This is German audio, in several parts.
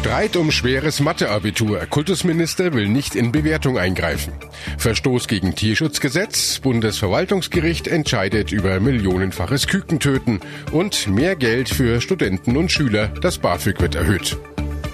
Streit um schweres Matheabitur. Kultusminister will nicht in Bewertung eingreifen. Verstoß gegen Tierschutzgesetz. Bundesverwaltungsgericht entscheidet über millionenfaches Kükentöten. Und mehr Geld für Studenten und Schüler. Das BAföG wird erhöht.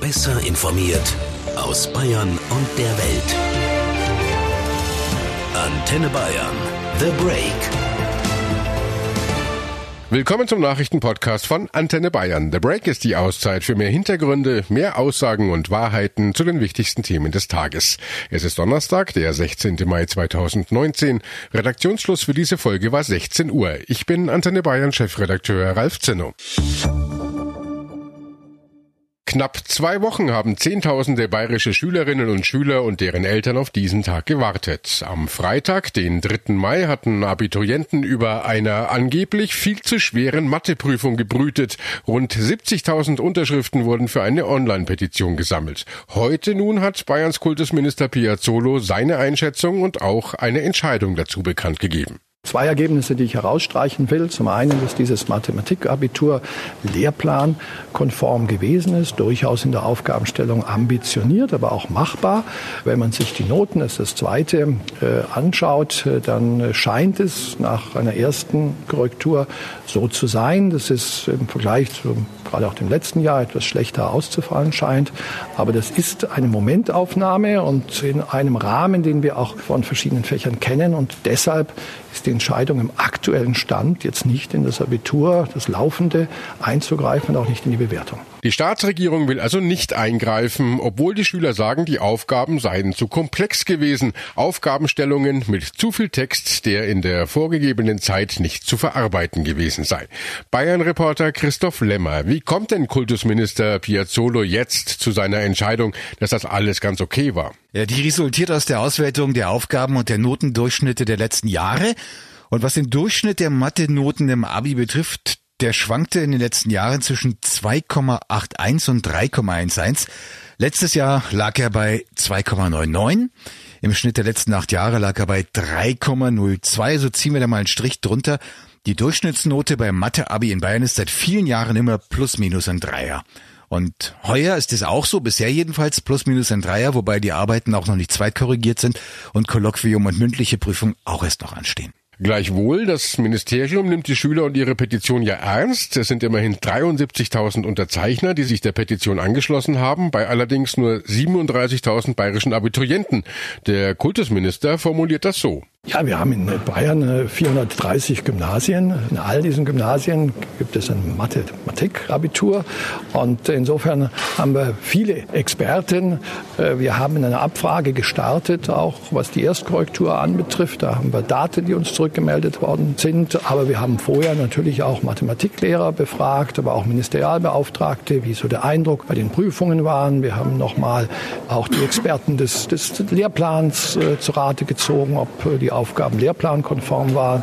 Besser informiert aus Bayern und der Welt. Antenne Bayern. The Break. Willkommen zum Nachrichtenpodcast von Antenne Bayern. The Break ist die Auszeit für mehr Hintergründe, mehr Aussagen und Wahrheiten zu den wichtigsten Themen des Tages. Es ist Donnerstag, der 16. Mai 2019. Redaktionsschluss für diese Folge war 16 Uhr. Ich bin Antenne Bayern Chefredakteur Ralf Zinno. Knapp zwei Wochen haben Zehntausende bayerische Schülerinnen und Schüler und deren Eltern auf diesen Tag gewartet. Am Freitag, den 3. Mai, hatten Abiturienten über einer angeblich viel zu schweren Matheprüfung gebrütet. Rund 70.000 Unterschriften wurden für eine Online-Petition gesammelt. Heute nun hat Bayerns Kultusminister Piazzolo seine Einschätzung und auch eine Entscheidung dazu bekannt gegeben. Zwei Ergebnisse, die ich herausstreichen will. Zum einen, dass dieses Mathematikabitur lehrplankonform gewesen ist, durchaus in der Aufgabenstellung ambitioniert, aber auch machbar. Wenn man sich die Noten, das ist das zweite, äh, anschaut, äh, dann scheint es nach einer ersten Korrektur so zu sein. Das ist im Vergleich zu gerade auch dem letzten Jahr etwas schlechter auszufallen scheint. Aber das ist eine Momentaufnahme und in einem Rahmen, den wir auch von verschiedenen Fächern kennen. Und deshalb ist die Entscheidung im aktuellen Stand jetzt nicht in das Abitur, das Laufende einzugreifen und auch nicht in die Bewertung. Die Staatsregierung will also nicht eingreifen, obwohl die Schüler sagen, die Aufgaben seien zu komplex gewesen. Aufgabenstellungen mit zu viel Text, der in der vorgegebenen Zeit nicht zu verarbeiten gewesen sei. Bayern-Reporter Christoph Lemmer. Wie kommt denn Kultusminister Piazzolo jetzt zu seiner Entscheidung, dass das alles ganz okay war? Ja, die resultiert aus der Auswertung der Aufgaben und der Notendurchschnitte der letzten Jahre. Und was den Durchschnitt der Mathe-Noten im Abi betrifft, der schwankte in den letzten Jahren zwischen 2,81 und 3,11. Letztes Jahr lag er bei 2,99. Im Schnitt der letzten acht Jahre lag er bei 3,02. So ziehen wir da mal einen Strich drunter. Die Durchschnittsnote beim Mathe-Abi in Bayern ist seit vielen Jahren immer plus minus ein Dreier. Und heuer ist es auch so, bisher jedenfalls plus minus ein Dreier, wobei die Arbeiten auch noch nicht zweitkorrigiert sind und Kolloquium und mündliche Prüfung auch erst noch anstehen. Gleichwohl, das Ministerium nimmt die Schüler und ihre Petition ja ernst. Es sind immerhin 73.000 Unterzeichner, die sich der Petition angeschlossen haben, bei allerdings nur 37.000 bayerischen Abiturienten. Der Kultusminister formuliert das so. Ja, wir haben in Bayern 430 Gymnasien. In all diesen Gymnasien gibt es ein Mathematik-Abitur. Und insofern haben wir viele Experten. Äh, wir haben eine Abfrage gestartet, auch was die Erstkorrektur anbetrifft. Da haben wir Daten, die uns zurückgemeldet worden sind. Aber wir haben vorher natürlich auch Mathematiklehrer befragt, aber auch Ministerialbeauftragte, wie so der Eindruck bei den Prüfungen waren. Wir haben nochmal auch die Experten des, des Lehrplans äh, zu Rate gezogen, ob die Aufgaben lehrplankonform waren.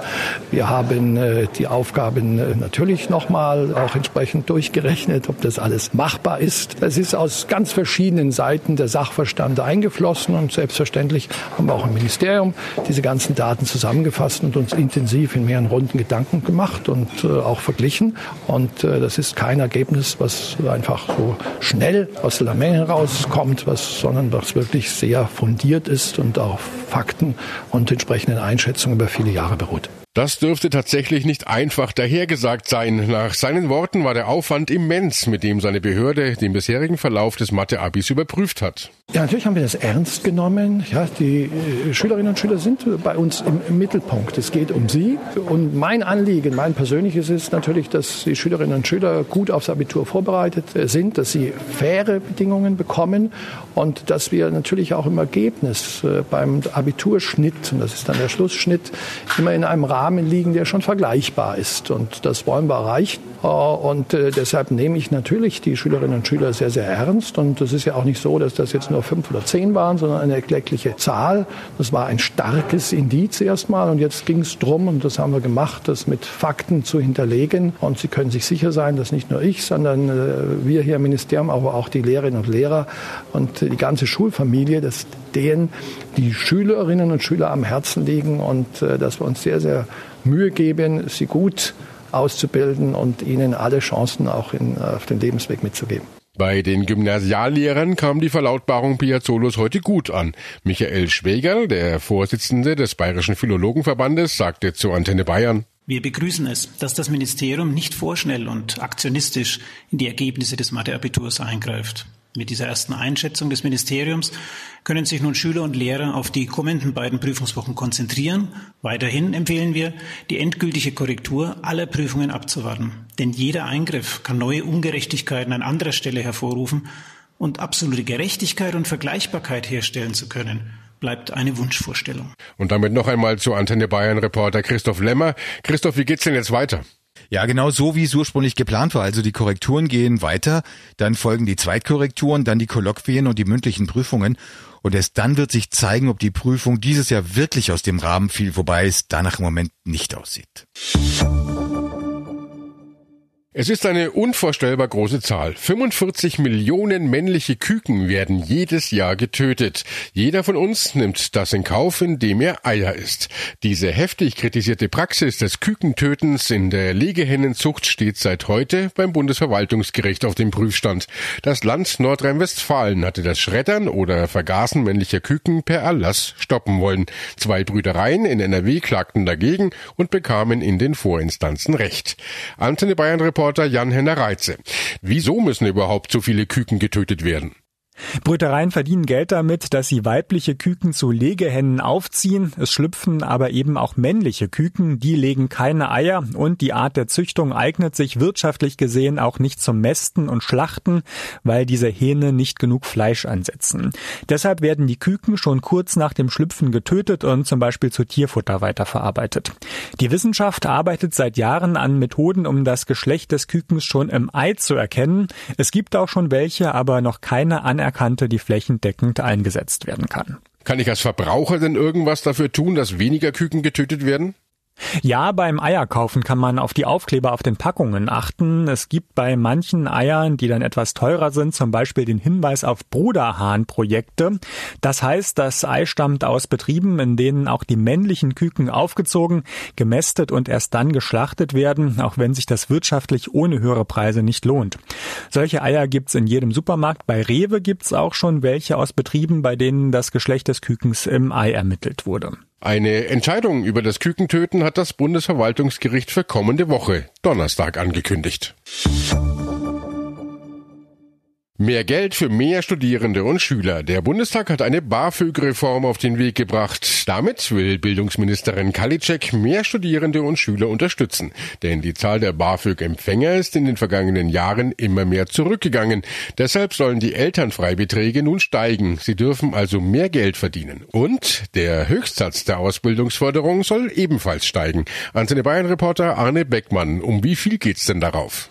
Wir haben äh, die Aufgaben äh, natürlich nochmal auch entsprechend durchgerechnet, ob das alles machbar ist. Es ist aus ganz verschiedenen Seiten der Sachverstand eingeflossen und selbstverständlich haben wir auch im Ministerium diese ganzen Daten zusammengefasst und uns intensiv in mehreren Runden Gedanken gemacht und äh, auch verglichen. Und äh, das ist kein Ergebnis, was einfach so schnell aus der Menge herauskommt, was, sondern was wirklich sehr fundiert ist und auf Fakten und entsprechend entsprechenden Einschätzungen über viele Jahre beruht. Das dürfte tatsächlich nicht einfach dahergesagt sein. Nach seinen Worten war der Aufwand immens, mit dem seine Behörde den bisherigen Verlauf des Mathe-Abis überprüft hat. Ja, natürlich haben wir das ernst genommen. Ja, die äh, Schülerinnen und Schüler sind bei uns im, Mittelpunkt. Es geht um sie. Und mein Anliegen, mein persönliches ist natürlich, dass die Schülerinnen und Schüler gut aufs Abitur vorbereitet äh, sind, dass sie faire Bedingungen bekommen und dass wir natürlich auch im Ergebnis äh, beim Abiturschnitt, und das ist dann der Schlussschnitt, immer in einem Rahmen Rahmen liegen, der schon vergleichbar ist. Und das wollen wir erreichen. Äh, und äh, deshalb nehme ich natürlich die Schülerinnen und Schüler sehr, sehr ernst. Und es ist ja auch nicht so, dass das jetzt nur fünf oder zehn waren, sondern eine erkleckliche Zahl. Das war ein starkes Indiz erstmal. Und jetzt ging es darum, und das haben wir gemacht, das mit Fakten zu hinterlegen. Und Sie können sich sicher sein, dass nicht nur ich, sondern äh, wir hier im Ministerium, aber auch die Lehrerinnen und Lehrer und die ganze Schulfamilie, dass denen die Schülerinnen und Schüler am Herzen liegen und dass wir uns sehr, sehr Mühe geben, sie gut auszubilden und ihnen alle Chancen auch in, auf den Lebensweg mitzugeben. Bei den Gymnasiallehrern kam die Verlautbarung Piazzolos heute gut an. Michael Schweger, der Vorsitzende des Bayerischen Philologenverbandes, sagte zu Antenne Bayern, wir begrüßen es, dass das Ministerium nicht vorschnell und aktionistisch in die Ergebnisse des Matheabiturs eingreift. Mit dieser ersten Einschätzung des Ministeriums können sich nun Schüler und Lehrer auf die kommenden beiden Prüfungswochen konzentrieren. Weiterhin empfehlen wir, die endgültige Korrektur aller Prüfungen abzuwarten. Denn jeder Eingriff kann neue Ungerechtigkeiten an anderer Stelle hervorrufen und absolute Gerechtigkeit und Vergleichbarkeit herstellen zu können bleibt eine Wunschvorstellung. Und damit noch einmal zu Antenne Bayern Reporter Christoph Lemmer. Christoph, wie geht's denn jetzt weiter? Ja, genau so, wie es ursprünglich geplant war. Also die Korrekturen gehen weiter, dann folgen die Zweitkorrekturen, dann die Kolloquien und die mündlichen Prüfungen. Und erst dann wird sich zeigen, ob die Prüfung dieses Jahr wirklich aus dem Rahmen fiel, wobei es danach im Moment nicht aussieht. Es ist eine unvorstellbar große Zahl. 45 Millionen männliche Küken werden jedes Jahr getötet. Jeder von uns nimmt das in Kauf, indem er Eier isst. Diese heftig kritisierte Praxis des Kükentötens in der Legehennenzucht steht seit heute beim Bundesverwaltungsgericht auf dem Prüfstand. Das Land Nordrhein-Westfalen hatte das Schreddern oder Vergasen männlicher Küken per Erlass stoppen wollen. Zwei Brüdereien in NRW klagten dagegen und bekamen in den Vorinstanzen Recht. Antenne Bayern Reporter Jan-Henner Reitze. Wieso müssen überhaupt so viele Küken getötet werden? Brütereien verdienen Geld damit, dass sie weibliche Küken zu Legehennen aufziehen. Es schlüpfen aber eben auch männliche Küken, die legen keine Eier und die Art der Züchtung eignet sich wirtschaftlich gesehen auch nicht zum Mästen und Schlachten, weil diese Hähne nicht genug Fleisch ansetzen. Deshalb werden die Küken schon kurz nach dem Schlüpfen getötet und zum Beispiel zu Tierfutter weiterverarbeitet. Die Wissenschaft arbeitet seit Jahren an Methoden, um das Geschlecht des Kükens schon im Ei zu erkennen. Es gibt auch schon welche, aber noch keine anerkannte die flächendeckend eingesetzt werden kann. Kann ich als Verbraucher denn irgendwas dafür tun, dass weniger Küken getötet werden? Ja, beim Eierkaufen kann man auf die Aufkleber auf den Packungen achten. Es gibt bei manchen Eiern, die dann etwas teurer sind, zum Beispiel den Hinweis auf Bruderhahnprojekte. Das heißt, das Ei stammt aus Betrieben, in denen auch die männlichen Küken aufgezogen, gemästet und erst dann geschlachtet werden, auch wenn sich das wirtschaftlich ohne höhere Preise nicht lohnt. Solche Eier gibt's in jedem Supermarkt. Bei Rewe gibt's auch schon welche aus Betrieben, bei denen das Geschlecht des Kükens im Ei ermittelt wurde. Eine Entscheidung über das Kükentöten hat das Bundesverwaltungsgericht für kommende Woche, Donnerstag, angekündigt. Mehr Geld für mehr Studierende und Schüler. Der Bundestag hat eine BAföG-Reform auf den Weg gebracht. Damit will Bildungsministerin Kalitschek mehr Studierende und Schüler unterstützen. Denn die Zahl der BAföG-Empfänger ist in den vergangenen Jahren immer mehr zurückgegangen. Deshalb sollen die Elternfreibeträge nun steigen. Sie dürfen also mehr Geld verdienen. Und der Höchstsatz der Ausbildungsförderung soll ebenfalls steigen. Antenne Bayern Reporter Arne Beckmann. Um wie viel geht's denn darauf?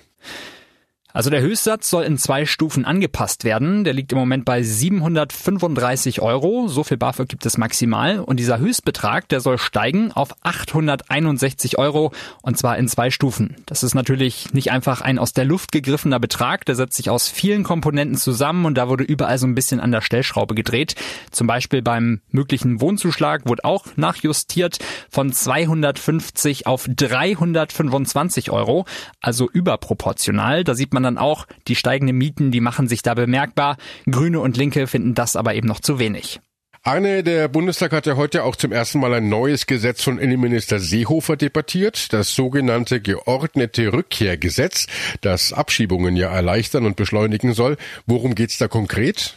Also der Höchstsatz soll in zwei Stufen angepasst werden. Der liegt im Moment bei 735 Euro. So viel BAföG gibt es maximal. Und dieser Höchstbetrag, der soll steigen auf 861 Euro. Und zwar in zwei Stufen. Das ist natürlich nicht einfach ein aus der Luft gegriffener Betrag. Der setzt sich aus vielen Komponenten zusammen und da wurde überall so ein bisschen an der Stellschraube gedreht. Zum Beispiel beim möglichen Wohnzuschlag wurde auch nachjustiert von 250 auf 325 Euro. Also überproportional. Da sieht man dann auch, die steigenden Mieten, die machen sich da bemerkbar. Grüne und Linke finden das aber eben noch zu wenig. Arne, der Bundestag hat ja heute auch zum ersten Mal ein neues Gesetz von Innenminister Seehofer debattiert, das sogenannte geordnete Rückkehrgesetz, das Abschiebungen ja erleichtern und beschleunigen soll. Worum geht's da konkret?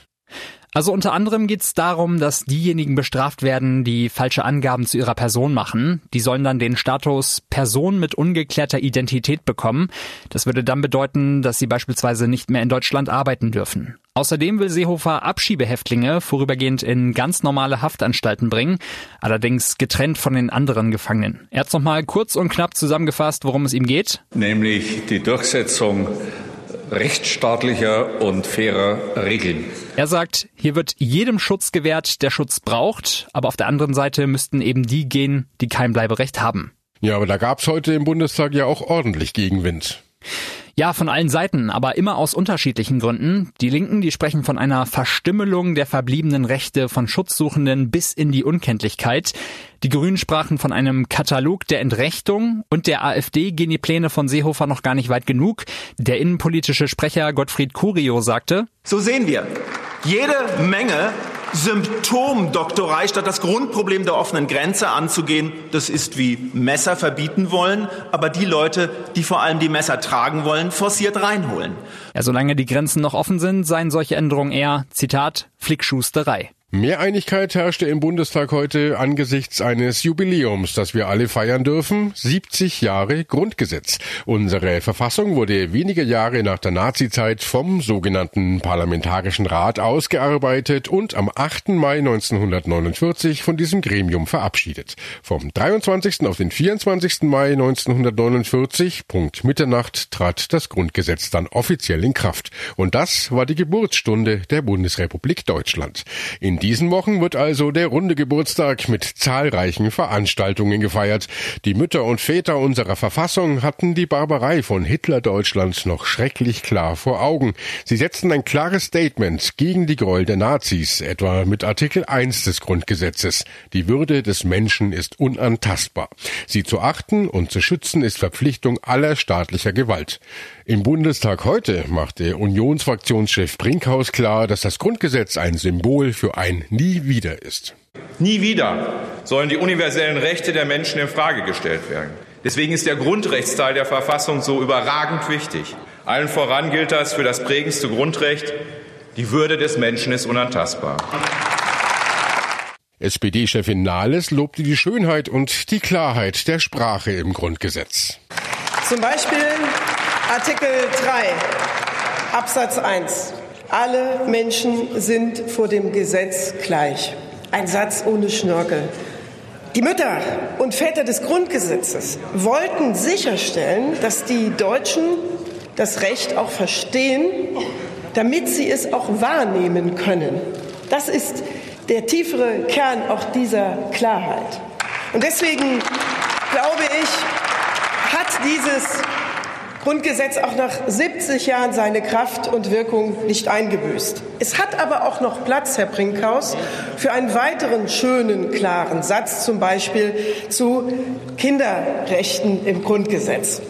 Also unter anderem geht es darum, dass diejenigen bestraft werden, die falsche Angaben zu ihrer Person machen. Die sollen dann den Status Person mit ungeklärter Identität bekommen. Das würde dann bedeuten, dass sie beispielsweise nicht mehr in Deutschland arbeiten dürfen. Außerdem will Seehofer Abschiebehäftlinge vorübergehend in ganz normale Haftanstalten bringen, allerdings getrennt von den anderen Gefangenen. Er hat nochmal kurz und knapp zusammengefasst, worum es ihm geht. Nämlich die Durchsetzung rechtsstaatlicher und fairer Regeln. Er sagt, hier wird jedem Schutz gewährt, der Schutz braucht, aber auf der anderen Seite müssten eben die gehen, die kein Bleiberecht haben. Ja, aber da gab's heute im Bundestag ja auch ordentlich Gegenwind. Ja, von allen Seiten, aber immer aus unterschiedlichen Gründen. Die Linken, die sprechen von einer Verstümmelung der verbliebenen Rechte von Schutzsuchenden bis in die Unkenntlichkeit. Die Grünen sprachen von einem Katalog der Entrechtung und der AfD gehen die Pläne von Seehofer noch gar nicht weit genug. Der innenpolitische Sprecher Gottfried Curio sagte, So sehen wir jede Menge Symptomdoktorei statt das Grundproblem der offenen Grenze anzugehen. Das ist wie Messer verbieten wollen, aber die Leute, die vor allem die Messer tragen wollen, forciert reinholen. Ja, solange die Grenzen noch offen sind, seien solche Änderungen eher, Zitat, Flickschusterei. Mehr Einigkeit herrschte im Bundestag heute angesichts eines Jubiläums, das wir alle feiern dürfen. 70 Jahre Grundgesetz. Unsere Verfassung wurde wenige Jahre nach der Nazizeit vom sogenannten Parlamentarischen Rat ausgearbeitet und am 8. Mai 1949 von diesem Gremium verabschiedet. Vom 23. auf den 24. Mai 1949, Punkt Mitternacht, trat das Grundgesetz dann offiziell in Kraft. Und das war die Geburtsstunde der Bundesrepublik Deutschland. In diesen Wochen wird also der runde Geburtstag mit zahlreichen Veranstaltungen gefeiert. Die Mütter und Väter unserer Verfassung hatten die Barbarei von Hitler-Deutschland noch schrecklich klar vor Augen. Sie setzten ein klares Statement gegen die Gräuel der Nazis, etwa mit Artikel 1 des Grundgesetzes. Die Würde des Menschen ist unantastbar. Sie zu achten und zu schützen ist Verpflichtung aller staatlicher Gewalt. Im Bundestag heute machte Unionsfraktionschef Brinkhaus klar, dass das Grundgesetz ein Symbol für ein Nie wieder ist. Nie wieder sollen die universellen Rechte der Menschen in Frage gestellt werden. Deswegen ist der Grundrechtsteil der Verfassung so überragend wichtig. Allen voran gilt das für das prägendste Grundrecht, die Würde des Menschen ist unantastbar. SPD-Chefin Nahles lobte die Schönheit und die Klarheit der Sprache im Grundgesetz. Zum Beispiel Artikel 3 Absatz 1. Alle Menschen sind vor dem Gesetz gleich. Ein Satz ohne Schnörkel. Die Mütter und Väter des Grundgesetzes wollten sicherstellen, dass die Deutschen das Recht auch verstehen, damit sie es auch wahrnehmen können. Das ist der tiefere Kern auch dieser Klarheit. Und deswegen glaube ich, hat dieses Grundgesetz auch nach 70 Jahren seine Kraft und Wirkung nicht eingebüßt. Es hat aber auch noch Platz, Herr Brinkhaus, für einen weiteren schönen, klaren Satz, zum Beispiel zu Kinderrechten im Grundgesetz.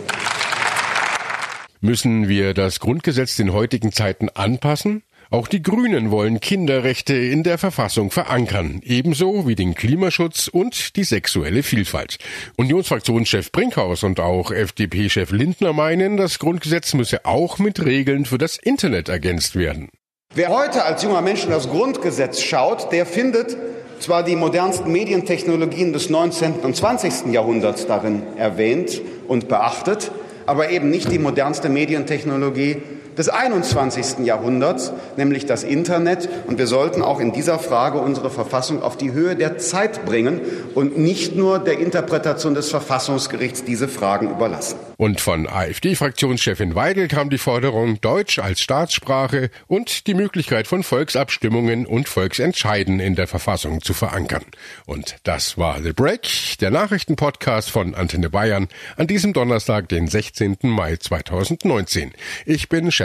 Müssen wir das Grundgesetz den heutigen Zeiten anpassen? Auch die Grünen wollen Kinderrechte in der Verfassung verankern, ebenso wie den Klimaschutz und die sexuelle Vielfalt. Unionsfraktionschef Brinkhaus und auch FDP-Chef Lindner meinen, das Grundgesetz müsse auch mit Regeln für das Internet ergänzt werden. Wer heute als junger Mensch in das Grundgesetz schaut, der findet zwar die modernsten Medientechnologien des 19. und 20. Jahrhunderts darin erwähnt und beachtet, aber eben nicht die modernste Medientechnologie des 21. Jahrhunderts, nämlich das Internet. Und wir sollten auch in dieser Frage unsere Verfassung auf die Höhe der Zeit bringen und nicht nur der Interpretation des Verfassungsgerichts diese Fragen überlassen. Und von AfD-Fraktionschefin Weigel kam die Forderung, Deutsch als Staatssprache und die Möglichkeit von Volksabstimmungen und Volksentscheiden in der Verfassung zu verankern. Und das war The Break, der Nachrichtenpodcast von Antenne Bayern an diesem Donnerstag, den 16. Mai 2019. Ich bin Chef